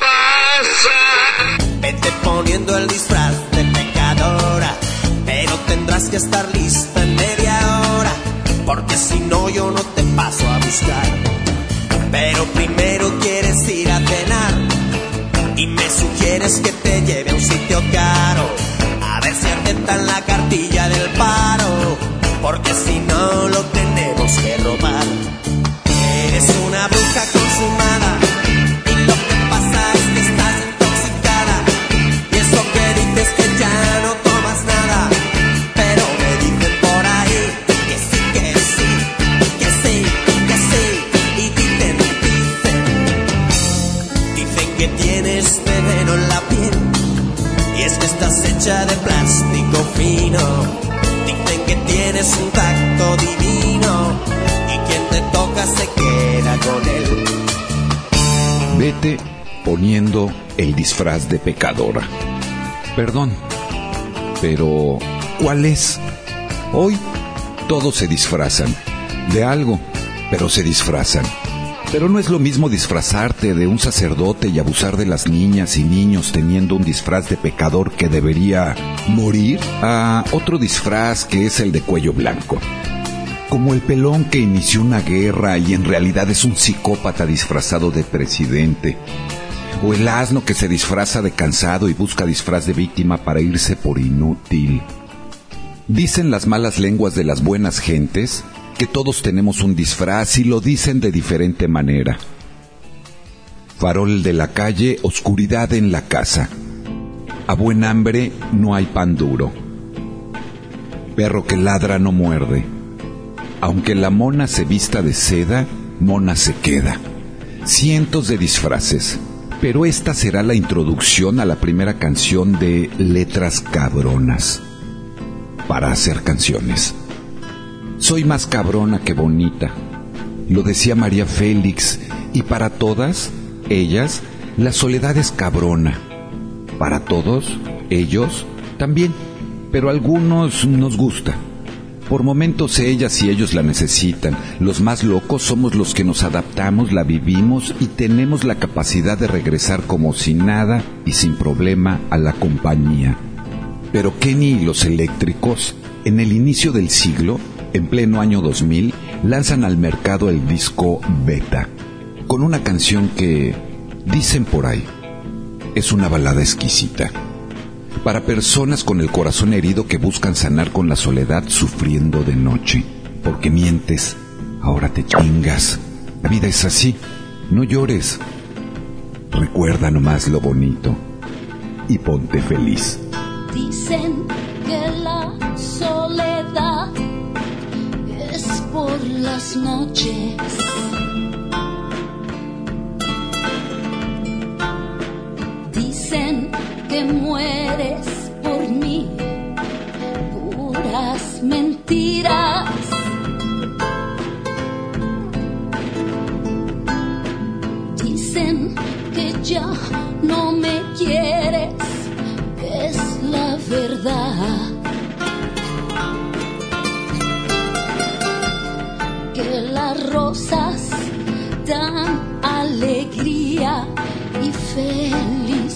Pasa. Vete poniendo el disfraz de pecadora, pero tendrás que estar lista en media hora, porque si no yo no te paso a buscar. Pero primero quieres ir a cenar y me sugieres que te lleve a un sitio caro, a ver si aceptan la cartilla del paro, porque si no lo tenemos tienes un tacto divino y quien te toca se queda con él. Vete poniendo el disfraz de pecadora. Perdón, pero ¿cuál es? Hoy todos se disfrazan de algo, pero se disfrazan. Pero no es lo mismo disfrazarte de un sacerdote y abusar de las niñas y niños teniendo un disfraz de pecador que debería morir a otro disfraz que es el de cuello blanco. Como el pelón que inició una guerra y en realidad es un psicópata disfrazado de presidente. O el asno que se disfraza de cansado y busca disfraz de víctima para irse por inútil. Dicen las malas lenguas de las buenas gentes que todos tenemos un disfraz y lo dicen de diferente manera. Farol de la calle, oscuridad en la casa. A buen hambre no hay pan duro. Perro que ladra no muerde. Aunque la mona se vista de seda, mona se queda. Cientos de disfraces. Pero esta será la introducción a la primera canción de Letras Cabronas. Para hacer canciones. Soy más cabrona que bonita. Lo decía María Félix. Y para todas, ellas, la soledad es cabrona. Para todos, ellos, también. Pero a algunos nos gusta. Por momentos ellas y ellos la necesitan. Los más locos somos los que nos adaptamos, la vivimos y tenemos la capacidad de regresar como sin nada y sin problema a la compañía. Pero Kenny y los eléctricos, en el inicio del siglo, en pleno año 2000, lanzan al mercado el disco Beta, con una canción que, dicen por ahí, es una balada exquisita. Para personas con el corazón herido que buscan sanar con la soledad sufriendo de noche. Porque mientes, ahora te chingas. La vida es así, no llores. Recuerda nomás lo bonito y ponte feliz. Dicen que la soledad por las noches. Dicen que mueres por mí, puras mentiras. Dicen que ya no me quieres, es la verdad. Rosas dan alegría y felicidad.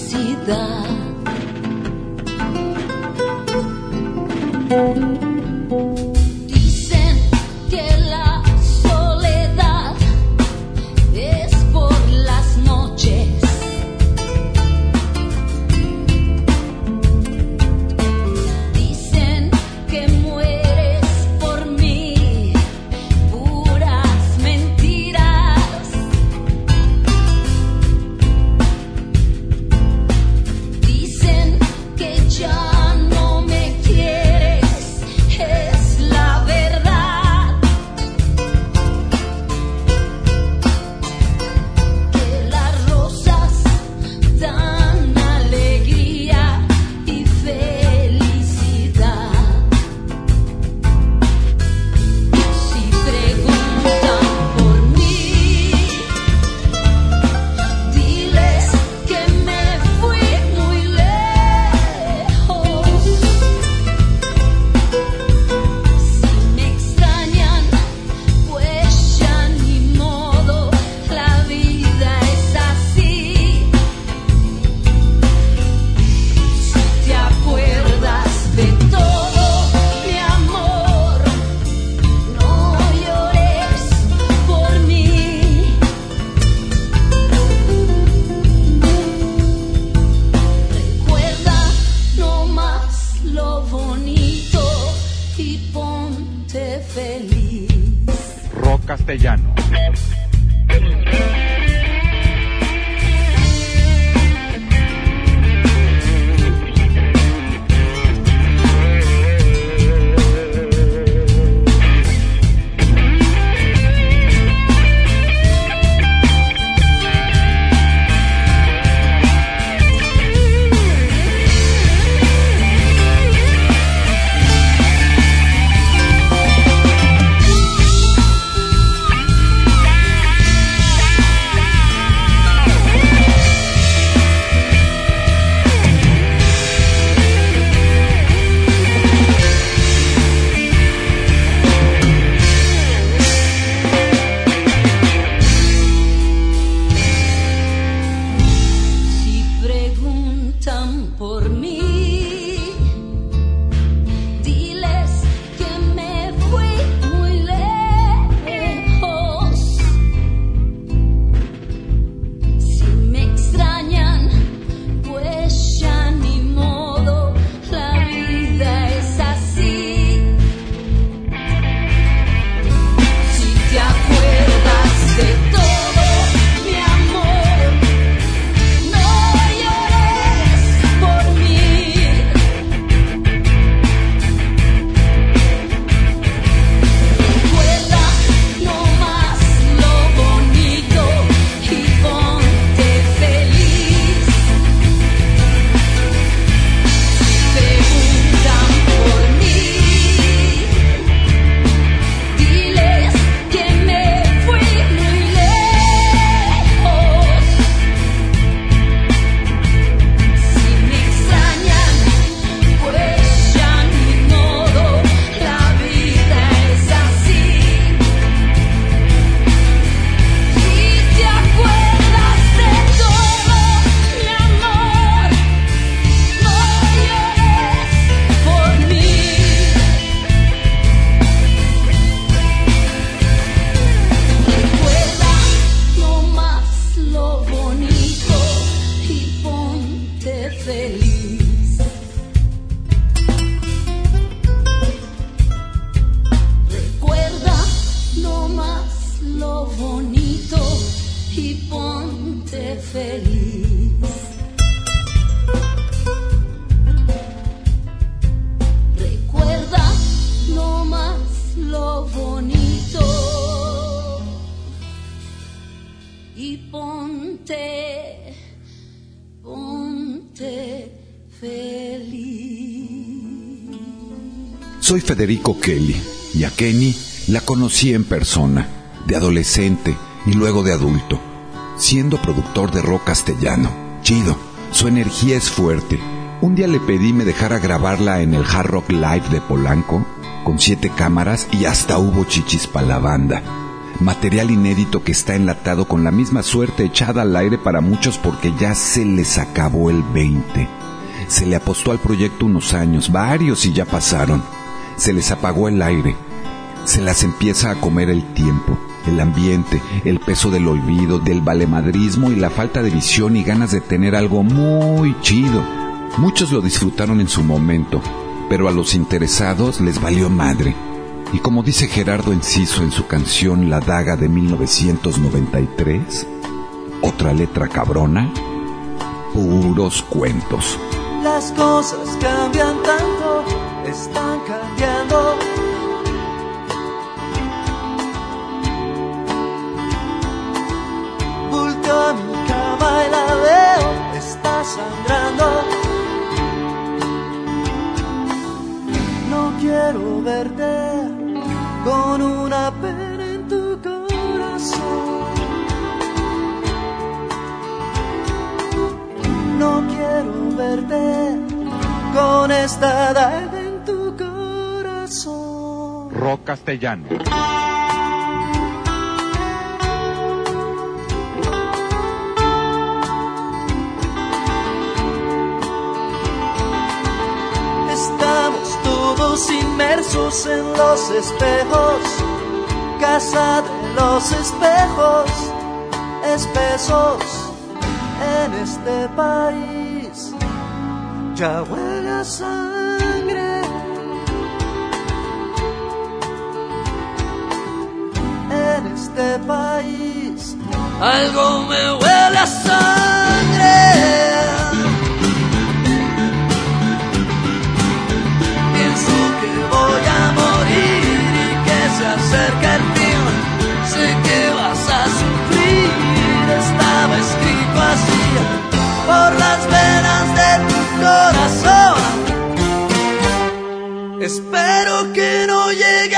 Federico Kelly y a Kenny la conocí en persona, de adolescente y luego de adulto, siendo productor de rock castellano. Chido, su energía es fuerte. Un día le pedí me dejara grabarla en el Hard Rock Live de Polanco, con siete cámaras y hasta hubo chichis para la banda. Material inédito que está enlatado con la misma suerte echada al aire para muchos porque ya se les acabó el 20. Se le apostó al proyecto unos años, varios y ya pasaron. Se les apagó el aire. Se las empieza a comer el tiempo, el ambiente, el peso del olvido, del valemadrismo y la falta de visión y ganas de tener algo muy chido. Muchos lo disfrutaron en su momento, pero a los interesados les valió madre. Y como dice Gerardo Enciso en su canción La Daga de 1993, otra letra cabrona, puros cuentos. Las cosas cambian tanto, están cambiando. Volteo a mi cama y la veo, está sangrando. No quiero verte con una pena en tu corazón. No quiero verte con esta corazón. Rock castellano. Estamos todos inmersos en los espejos, casa de los espejos, espesos en este país. Ya huele sangre. En este país algo me huele a sangre. Pienso que voy a morir y que se acerca el fin. Sé que vas a sufrir, estaba escrito así por las venas de tu corazón. Espero que no llegue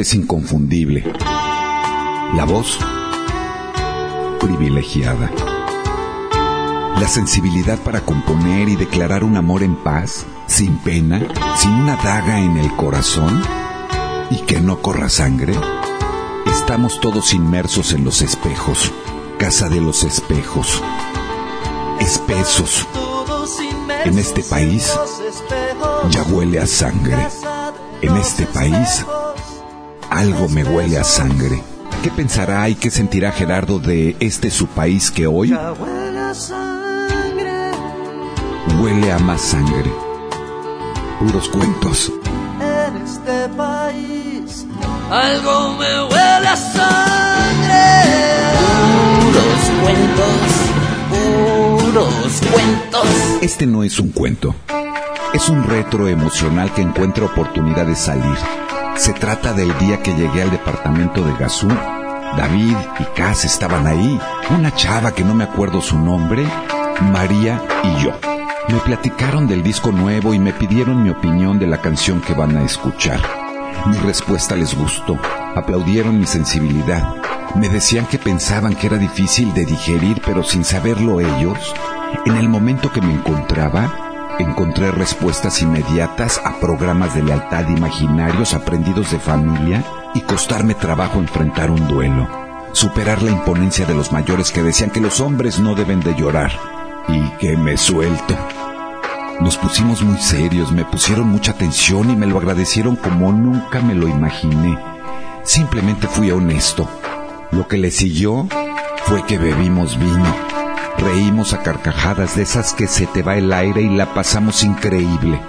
es inconfundible. La voz privilegiada. la sensibilidad para componer y declarar un amor en paz, sin pena, sin una daga en el corazón y que no corra sangre? Estamos todos inmersos en los espejos, casa de los espejos, espesos. En este país ya huele a sangre. En este país algo me huele a sangre. ¿Qué pensará y qué sentirá Gerardo de este su país que hoy huele a más sangre? Puros cuentos. En este país algo me huele a sangre. Puros cuentos, puros cuentos. Este no es un cuento. Es un retro emocional que encuentra oportunidad de salir se trata del día que llegué al departamento de Gazú. David y Cas estaban ahí, una chava que no me acuerdo su nombre, María y yo. Me platicaron del disco nuevo y me pidieron mi opinión de la canción que van a escuchar. Mi respuesta les gustó, aplaudieron mi sensibilidad. Me decían que pensaban que era difícil de digerir, pero sin saberlo ellos, en el momento que me encontraba, encontré respuestas inmediatas a programas de lealtad imaginarios aprendidos de familia y costarme trabajo enfrentar un duelo, superar la imponencia de los mayores que decían que los hombres no deben de llorar y que me suelto. Nos pusimos muy serios, me pusieron mucha atención y me lo agradecieron como nunca me lo imaginé. Simplemente fui honesto. Lo que le siguió fue que bebimos vino Reímos a carcajadas de esas que se te va el aire y la pasamos increíble.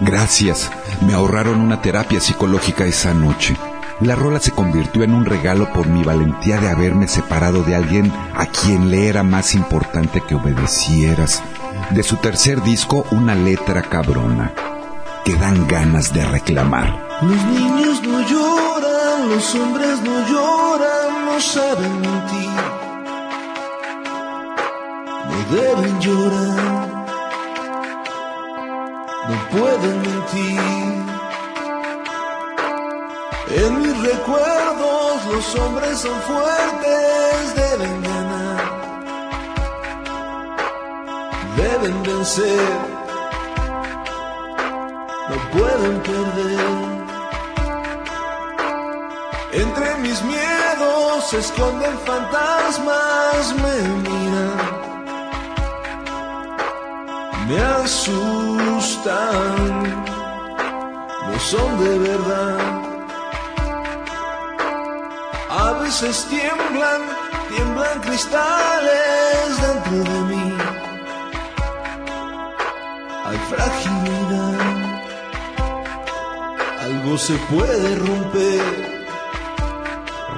Gracias, me ahorraron una terapia psicológica esa noche. La rola se convirtió en un regalo por mi valentía de haberme separado de alguien a quien le era más importante que obedecieras. De su tercer disco, una letra cabrona, que dan ganas de reclamar. Los niños no lloran, los hombres no lloran, no saben mentir deben llorar, no pueden mentir. En mis recuerdos los hombres son fuertes, deben ganar, deben vencer, no pueden perder. Entre mis miedos se esconden fantasmas, me miran me asustan, no son de verdad. A veces tiemblan, tiemblan cristales dentro de mí. Hay fragilidad, algo se puede romper.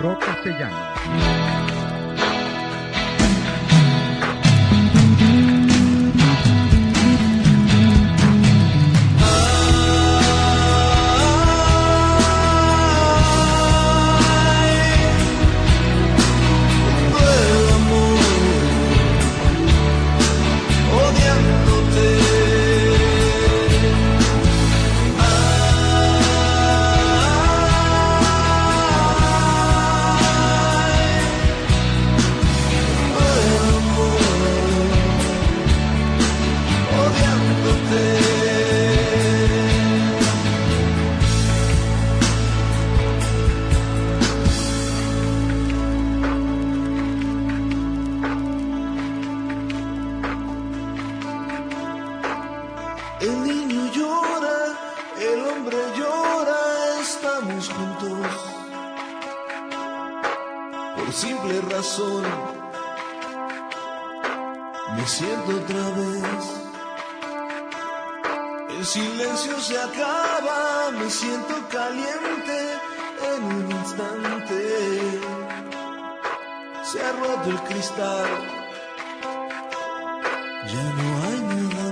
Roca llama. El silencio se acaba, me siento caliente en un instante. Se ha roto el cristal, ya no hay nada.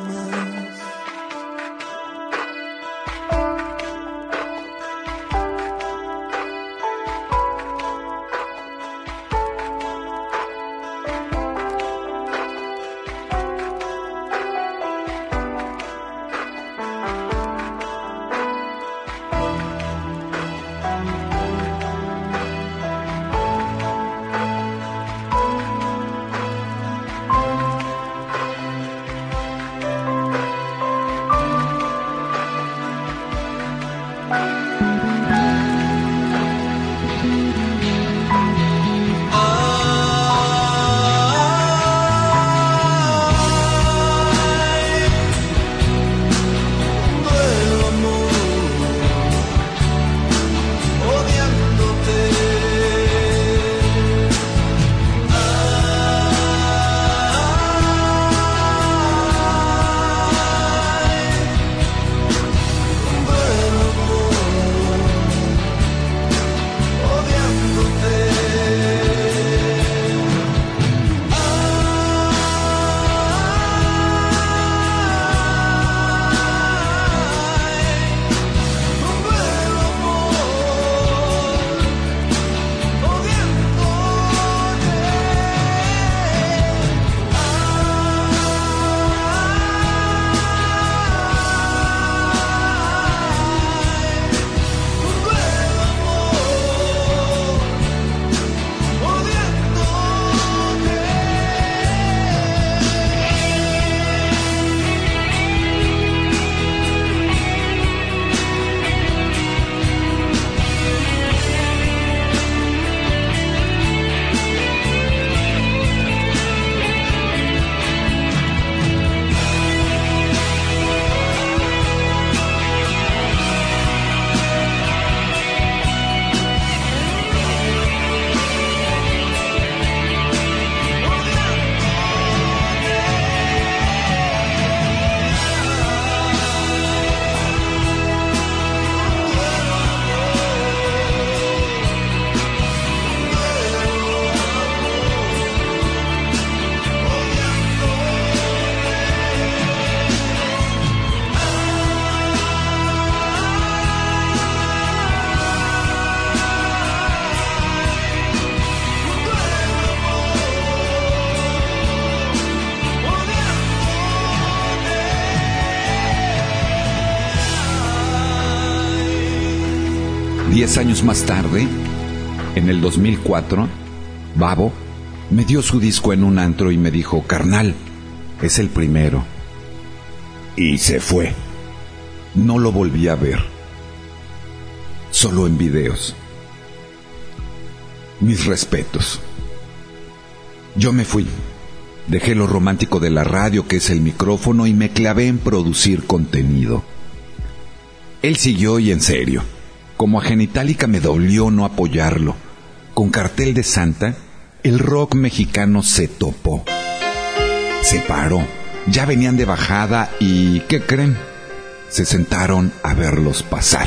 Diez años más tarde, en el 2004, Babo me dio su disco en un antro y me dijo, carnal, es el primero. Y se fue. No lo volví a ver. Solo en videos. Mis respetos. Yo me fui. Dejé lo romántico de la radio, que es el micrófono, y me clavé en producir contenido. Él siguió y en serio. Como a Genitalica me dolió no apoyarlo. Con cartel de Santa, el rock mexicano se topó. Se paró. Ya venían de bajada y, ¿qué creen? Se sentaron a verlos pasar.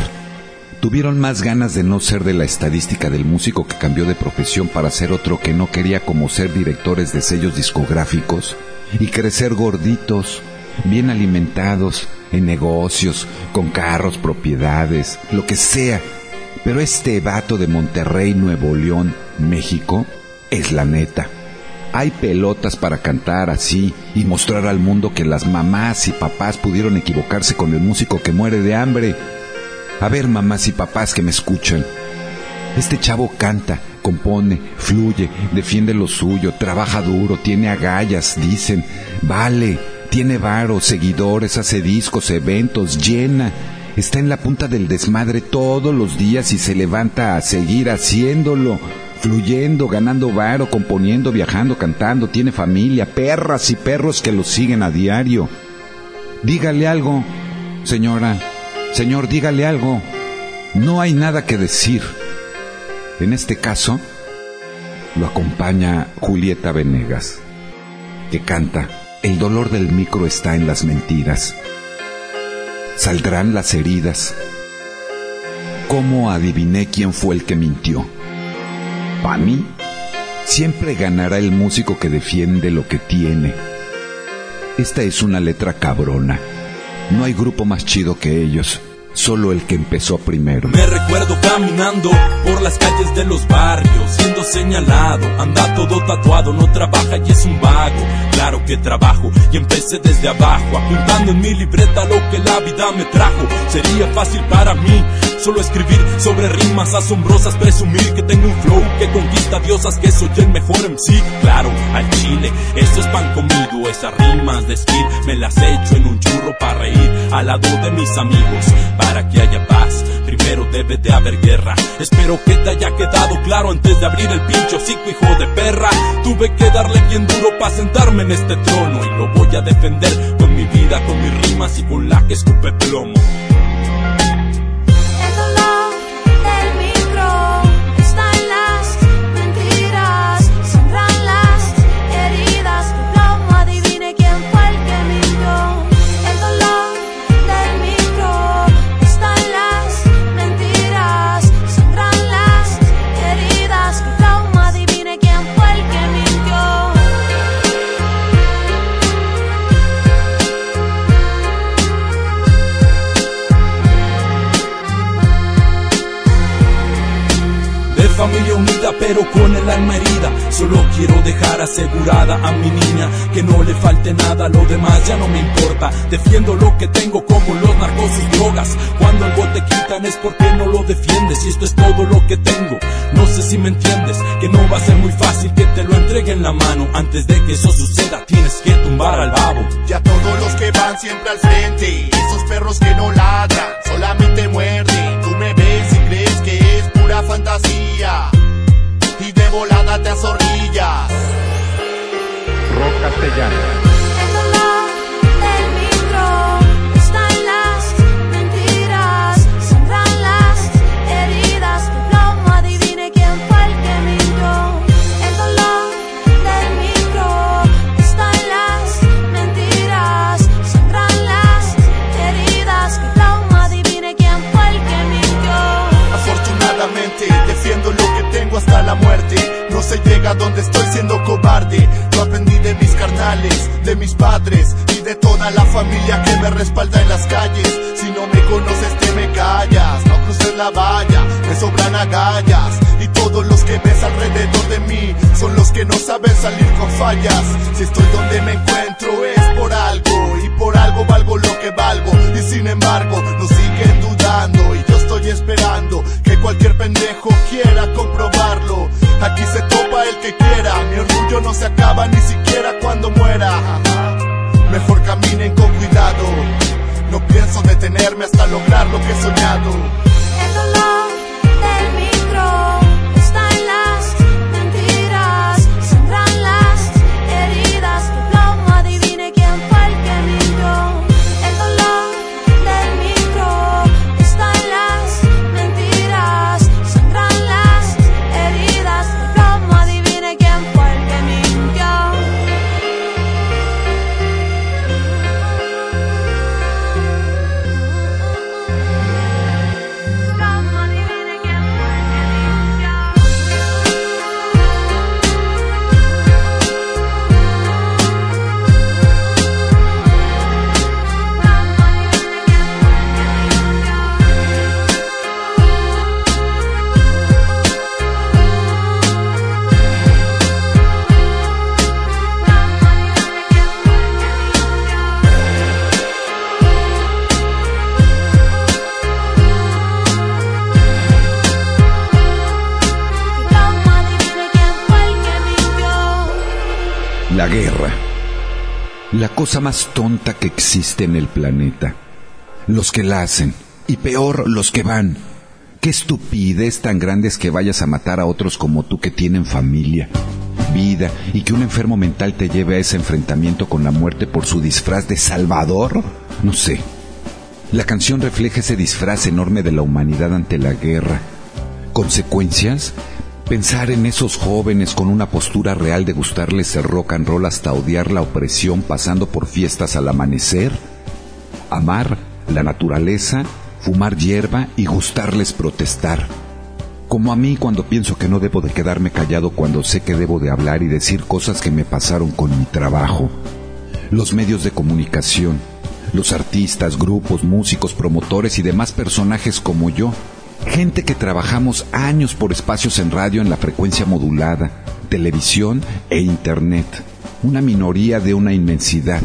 Tuvieron más ganas de no ser de la estadística del músico que cambió de profesión para ser otro que no quería como ser directores de sellos discográficos y crecer gorditos, bien alimentados, en negocios, con carros, propiedades, lo que sea. Pero este vato de Monterrey, Nuevo León, México, es la neta. Hay pelotas para cantar así y mostrar al mundo que las mamás y papás pudieron equivocarse con el músico que muere de hambre. A ver, mamás y papás que me escuchan. Este chavo canta, compone, fluye, defiende lo suyo, trabaja duro, tiene agallas, dicen, vale, tiene varo, seguidores, hace discos, eventos, llena. Está en la punta del desmadre todos los días y se levanta a seguir haciéndolo fluyendo, ganando varo, componiendo, viajando, cantando, tiene familia, perras y perros que lo siguen a diario. Dígale algo, señora, señor, dígale algo. No hay nada que decir. En este caso, lo acompaña Julieta Venegas, que canta, el dolor del micro está en las mentiras. Saldrán las heridas. ¿Cómo adiviné quién fue el que mintió? Para mí, siempre ganará el músico que defiende lo que tiene. Esta es una letra cabrona. No hay grupo más chido que ellos solo el que empezó primero. Me recuerdo caminando por las calles de los barrios, siendo señalado, anda todo tatuado, no trabaja y es un vago. Claro que trabajo y empecé desde abajo, apuntando en mi libreta lo que la vida me trajo. Sería fácil para mí solo escribir sobre rimas asombrosas, presumir que tengo un flow que conquista diosas, que soy el mejor sí. Claro, al chile, eso es pan comido, esas rimas de skill me las echo en un churro para reír al lado de mis amigos para que haya paz. Primero debe de haber guerra. Espero que te haya quedado claro antes de abrir el pincho cinco hijo de perra. Tuve que darle bien duro para sentarme en este trono y lo voy a defender con mi vida, con mis rimas y con la que escupe plomo. Pero con el alma herida. Solo quiero dejar asegurada a mi niña que no le falte nada, lo demás ya no me importa. Defiendo lo que tengo como los narcos y drogas. Cuando algo te quitan es porque no lo defiendes y esto es todo lo que tengo. No sé si me entiendes, que no va a ser muy fácil que te lo entregue en la mano. Antes de que eso suceda tienes que tumbar al babo. Ya todos los que van siempre al frente, esos perros que no ladran, solamente muerden. Tú me ves y crees que es pura fantasía y volada te azorrillas. Rock castellano. Más tonta que existe en el planeta. Los que la hacen. Y peor, los que van. Qué estupidez tan grande es que vayas a matar a otros como tú que tienen familia, vida, y que un enfermo mental te lleve a ese enfrentamiento con la muerte por su disfraz de salvador. No sé. La canción refleja ese disfraz enorme de la humanidad ante la guerra. ¿Consecuencias? Pensar en esos jóvenes con una postura real de gustarles el rock and roll hasta odiar la opresión pasando por fiestas al amanecer. Amar la naturaleza, fumar hierba y gustarles protestar. Como a mí cuando pienso que no debo de quedarme callado cuando sé que debo de hablar y decir cosas que me pasaron con mi trabajo. Los medios de comunicación, los artistas, grupos, músicos, promotores y demás personajes como yo. Gente que trabajamos años por espacios en radio en la frecuencia modulada, televisión e internet. Una minoría de una inmensidad.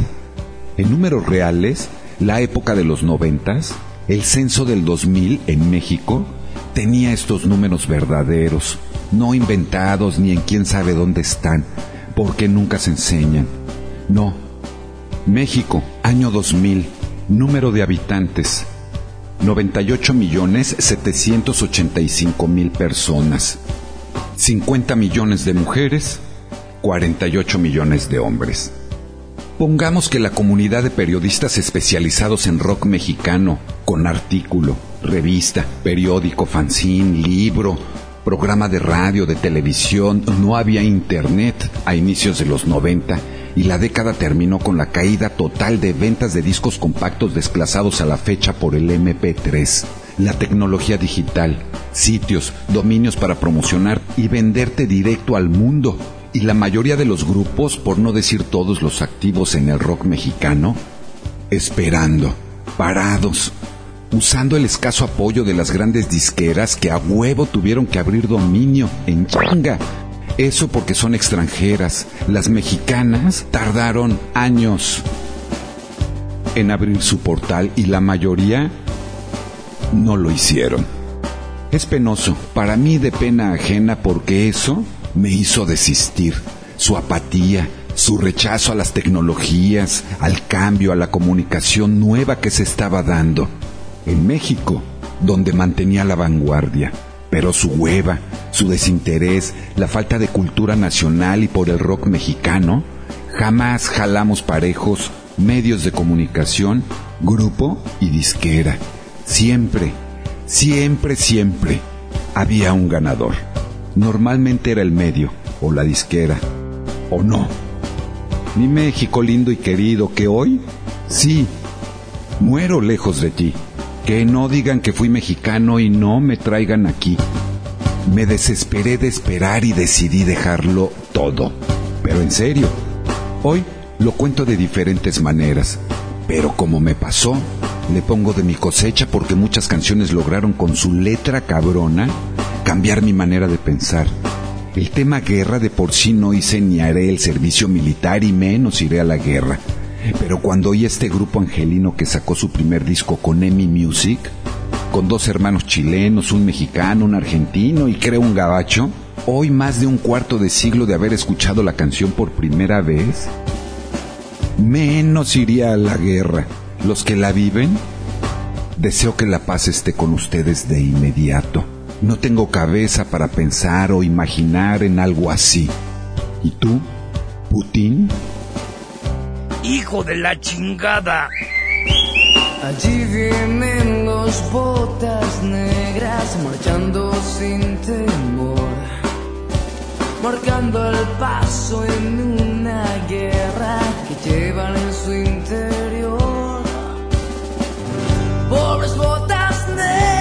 En números reales, la época de los noventas, el censo del 2000 en México, tenía estos números verdaderos, no inventados ni en quién sabe dónde están, porque nunca se enseñan. No. México, año 2000, número de habitantes, 98 millones 785 mil personas, 50 millones de mujeres, 48 millones de hombres. Pongamos que la comunidad de periodistas especializados en rock mexicano, con artículo, revista, periódico, fanzine, libro, programa de radio, de televisión, no había internet a inicios de los 90 y la década terminó con la caída total de ventas de discos compactos desplazados a la fecha por el MP3, la tecnología digital, sitios, dominios para promocionar y venderte directo al mundo. Y la mayoría de los grupos, por no decir todos los activos en el rock mexicano, esperando, parados, usando el escaso apoyo de las grandes disqueras que a huevo tuvieron que abrir dominio en changa. Eso porque son extranjeras. Las mexicanas tardaron años en abrir su portal y la mayoría no lo hicieron. Es penoso, para mí de pena ajena porque eso me hizo desistir. Su apatía, su rechazo a las tecnologías, al cambio, a la comunicación nueva que se estaba dando. En México, donde mantenía la vanguardia, pero su hueva, su desinterés, la falta de cultura nacional y por el rock mexicano, jamás jalamos parejos medios de comunicación, grupo y disquera. Siempre, siempre, siempre había un ganador. Normalmente era el medio o la disquera, o no. Mi México lindo y querido, que hoy, sí, muero lejos de ti. Que no digan que fui mexicano y no me traigan aquí. Me desesperé de esperar y decidí dejarlo todo. Pero en serio, hoy lo cuento de diferentes maneras. Pero como me pasó, le pongo de mi cosecha porque muchas canciones lograron con su letra cabrona cambiar mi manera de pensar. El tema guerra de por sí no hice ni haré el servicio militar y menos iré a la guerra. Pero cuando oí este grupo angelino que sacó su primer disco con Emi Music, con dos hermanos chilenos, un mexicano, un argentino y creo un gabacho, hoy más de un cuarto de siglo de haber escuchado la canción por primera vez, menos iría a la guerra. Los que la viven, deseo que la paz esté con ustedes de inmediato. No tengo cabeza para pensar o imaginar en algo así. ¿Y tú, Putin? Hijo de la chingada. Allí vienen los botas negras marchando sin temor, marcando el paso en una guerra que llevan en su interior. Pobres botas negras,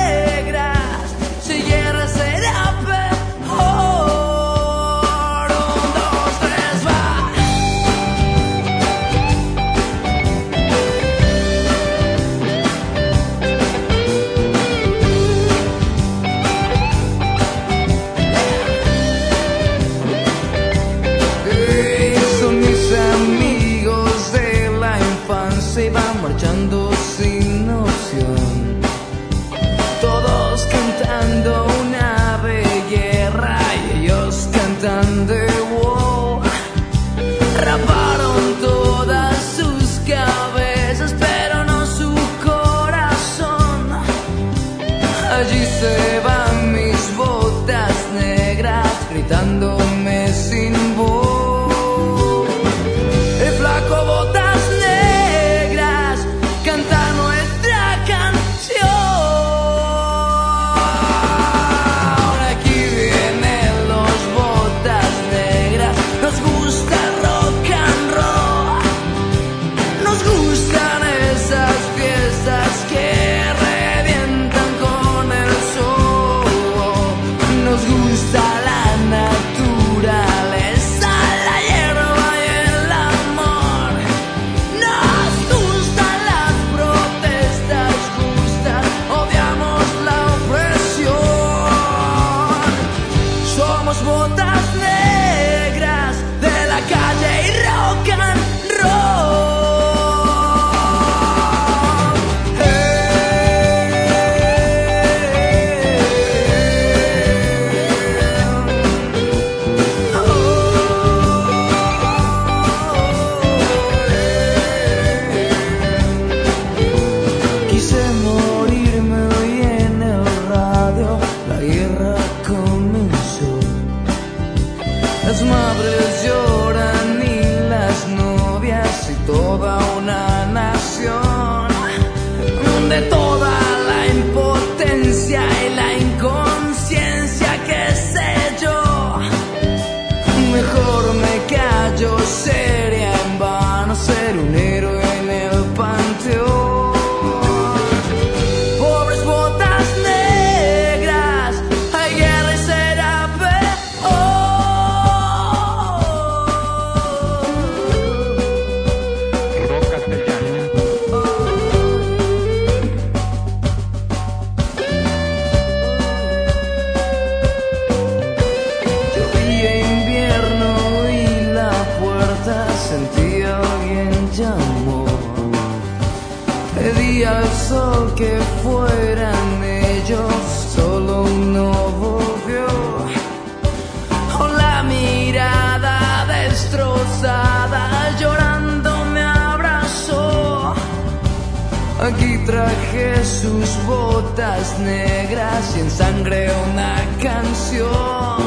sus botas negras y en sangre una canción.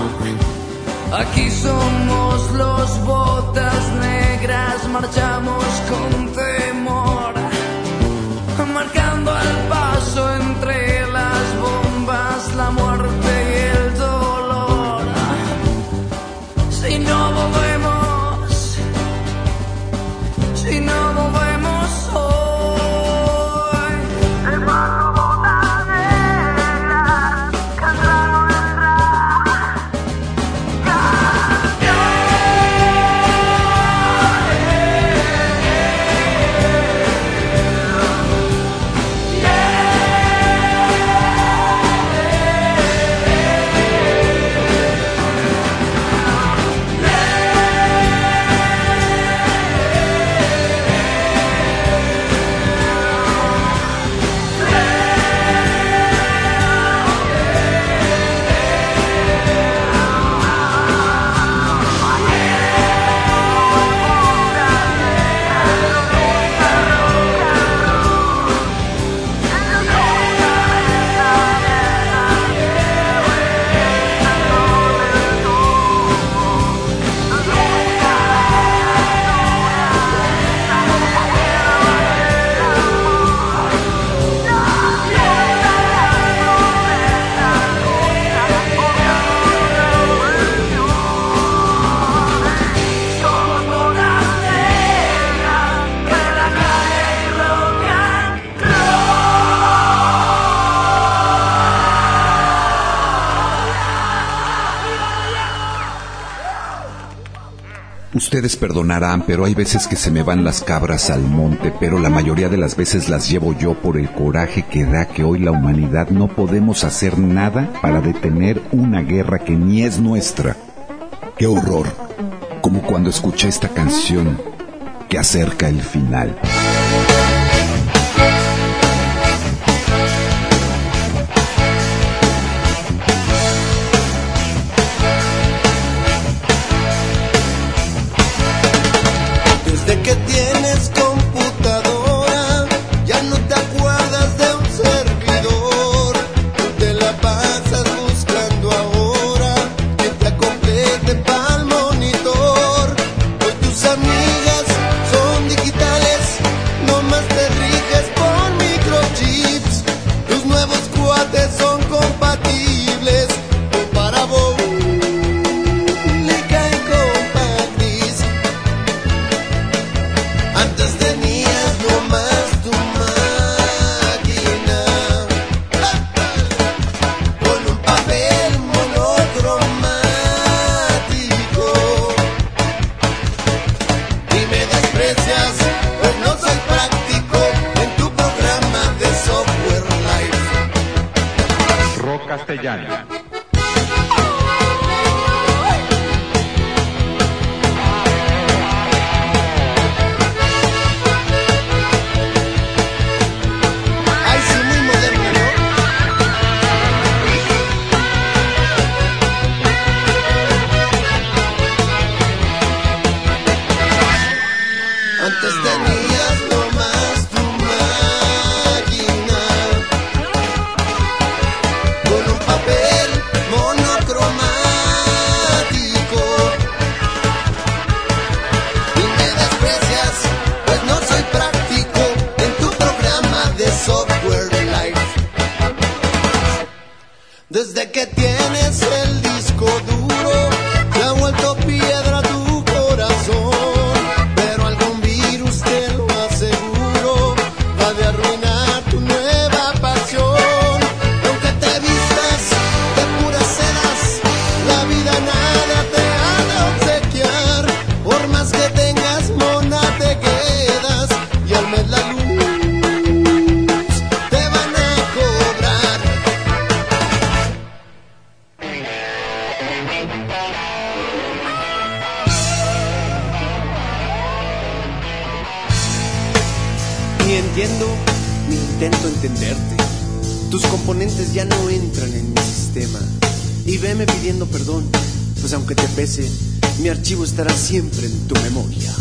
Aquí somos los botas negras, marchamos con temor, marcando el paso Ustedes perdonarán, pero hay veces que se me van las cabras al monte, pero la mayoría de las veces las llevo yo por el coraje que da que hoy la humanidad no podemos hacer nada para detener una guerra que ni es nuestra. ¡Qué horror! Como cuando escuché esta canción que acerca el final. Castellano. Ni entiendo ni intento entenderte. Tus componentes ya no entran en mi sistema. Y veme pidiendo perdón, pues aunque te pese, mi archivo estará siempre en tu memoria.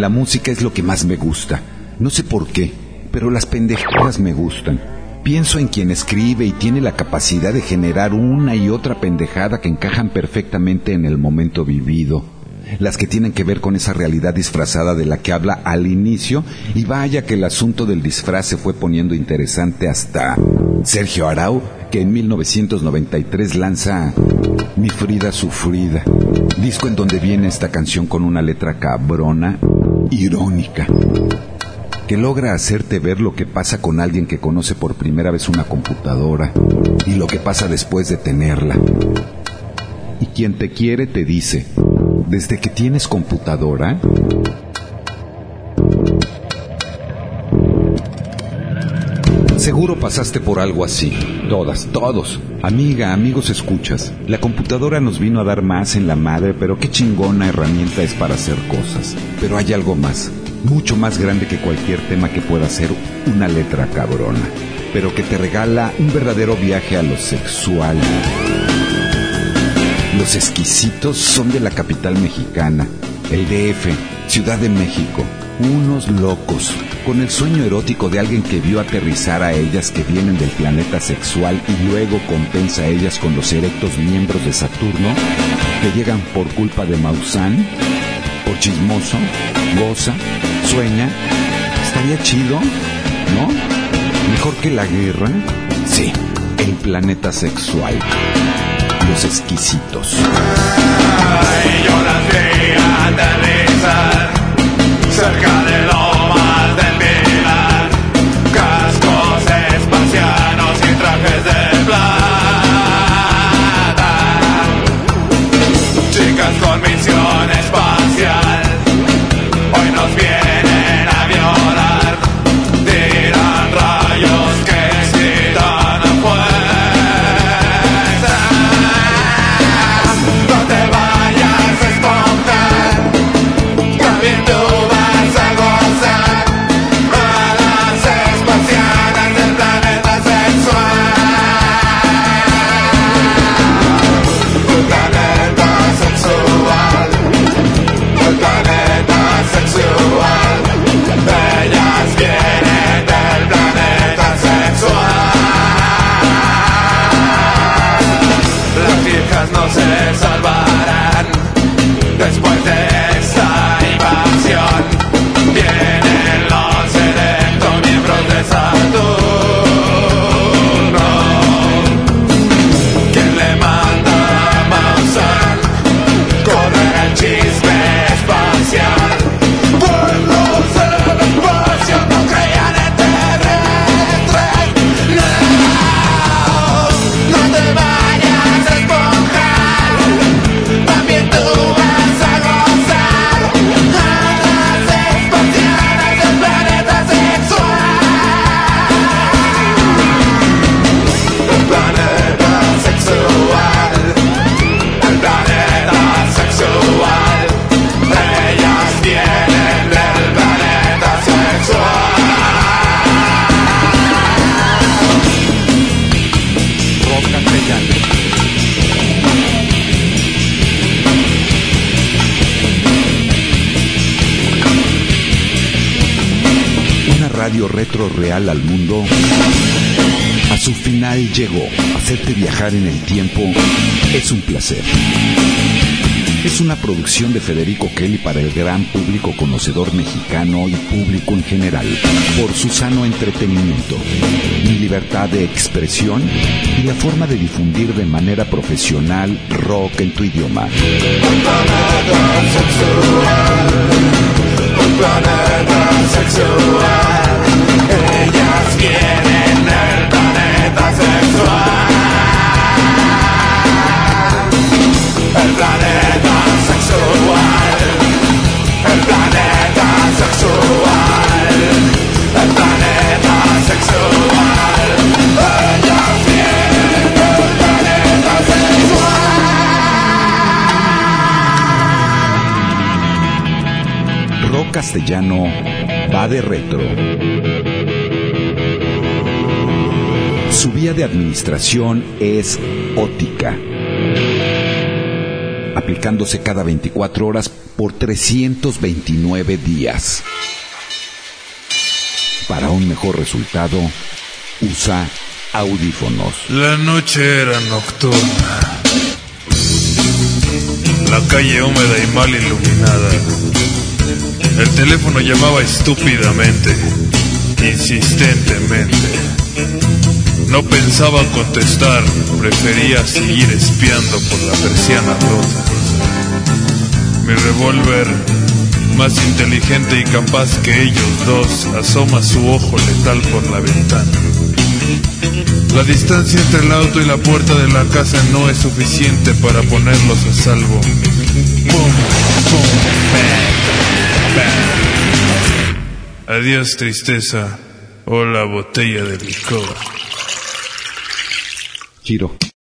La música es lo que más me gusta. No sé por qué, pero las pendejadas me gustan. Pienso en quien escribe y tiene la capacidad de generar una y otra pendejada que encajan perfectamente en el momento vivido. Las que tienen que ver con esa realidad disfrazada de la que habla al inicio y vaya que el asunto del disfraz se fue poniendo interesante hasta Sergio Arau, que en 1993 lanza Mi Frida Sufrida, disco en donde viene esta canción con una letra cabrona, irónica que logra hacerte ver lo que pasa con alguien que conoce por primera vez una computadora y lo que pasa después de tenerla. Y quien te quiere te dice, desde que tienes computadora, Seguro pasaste por algo así. Todas, todos. Amiga, amigos, escuchas. La computadora nos vino a dar más en la madre, pero qué chingona herramienta es para hacer cosas. Pero hay algo más. mucho más grande que cualquier tema que pueda ser una letra cabrona, pero que te regala un verdadero viaje a lo sexual. Los exquisitos son de la capital mexicana, el DF, Ciudad de México, unos locos, con el sueño erótico de alguien que vio aterrizar a ellas que vienen del planeta sexual y luego compensa a ellas con los erectos miembros de Saturno, que llegan por culpa de Maussan, por chismoso, goza, sueña. Estaría chido, ¿no? Mejor que la guerra. Sí, el planeta sexual. Los exquisitos. Cerca de lomas del Pilar, cascos espacianos y trajes de plata, real al mundo. A su final llegó. Hacerte viajar en el tiempo es un placer. Es una producción de Federico Kelly para el gran público conocedor mexicano y público en general, por su sano entretenimiento, mi libertad de expresión y la forma de difundir de manera profesional rock en tu idioma. Ellas vienen del planeta sexual. El planeta sexual. El planeta sexual. El planeta sexual. Ellas vienen del planeta sexual. Castellano va de retro. Su vía de administración es ótica, aplicándose cada 24 horas por 329 días. Para un mejor resultado, usa audífonos. La noche era nocturna. La calle húmeda y mal iluminada. El teléfono llamaba estúpidamente, insistentemente. No pensaba contestar, prefería seguir espiando por la persiana rota. Mi revólver, más inteligente y capaz que ellos dos, asoma su ojo letal por la ventana. La distancia entre el auto y la puerta de la casa no es suficiente para ponerlos a salvo. Adiós tristeza. Hola botella de licor. Giro.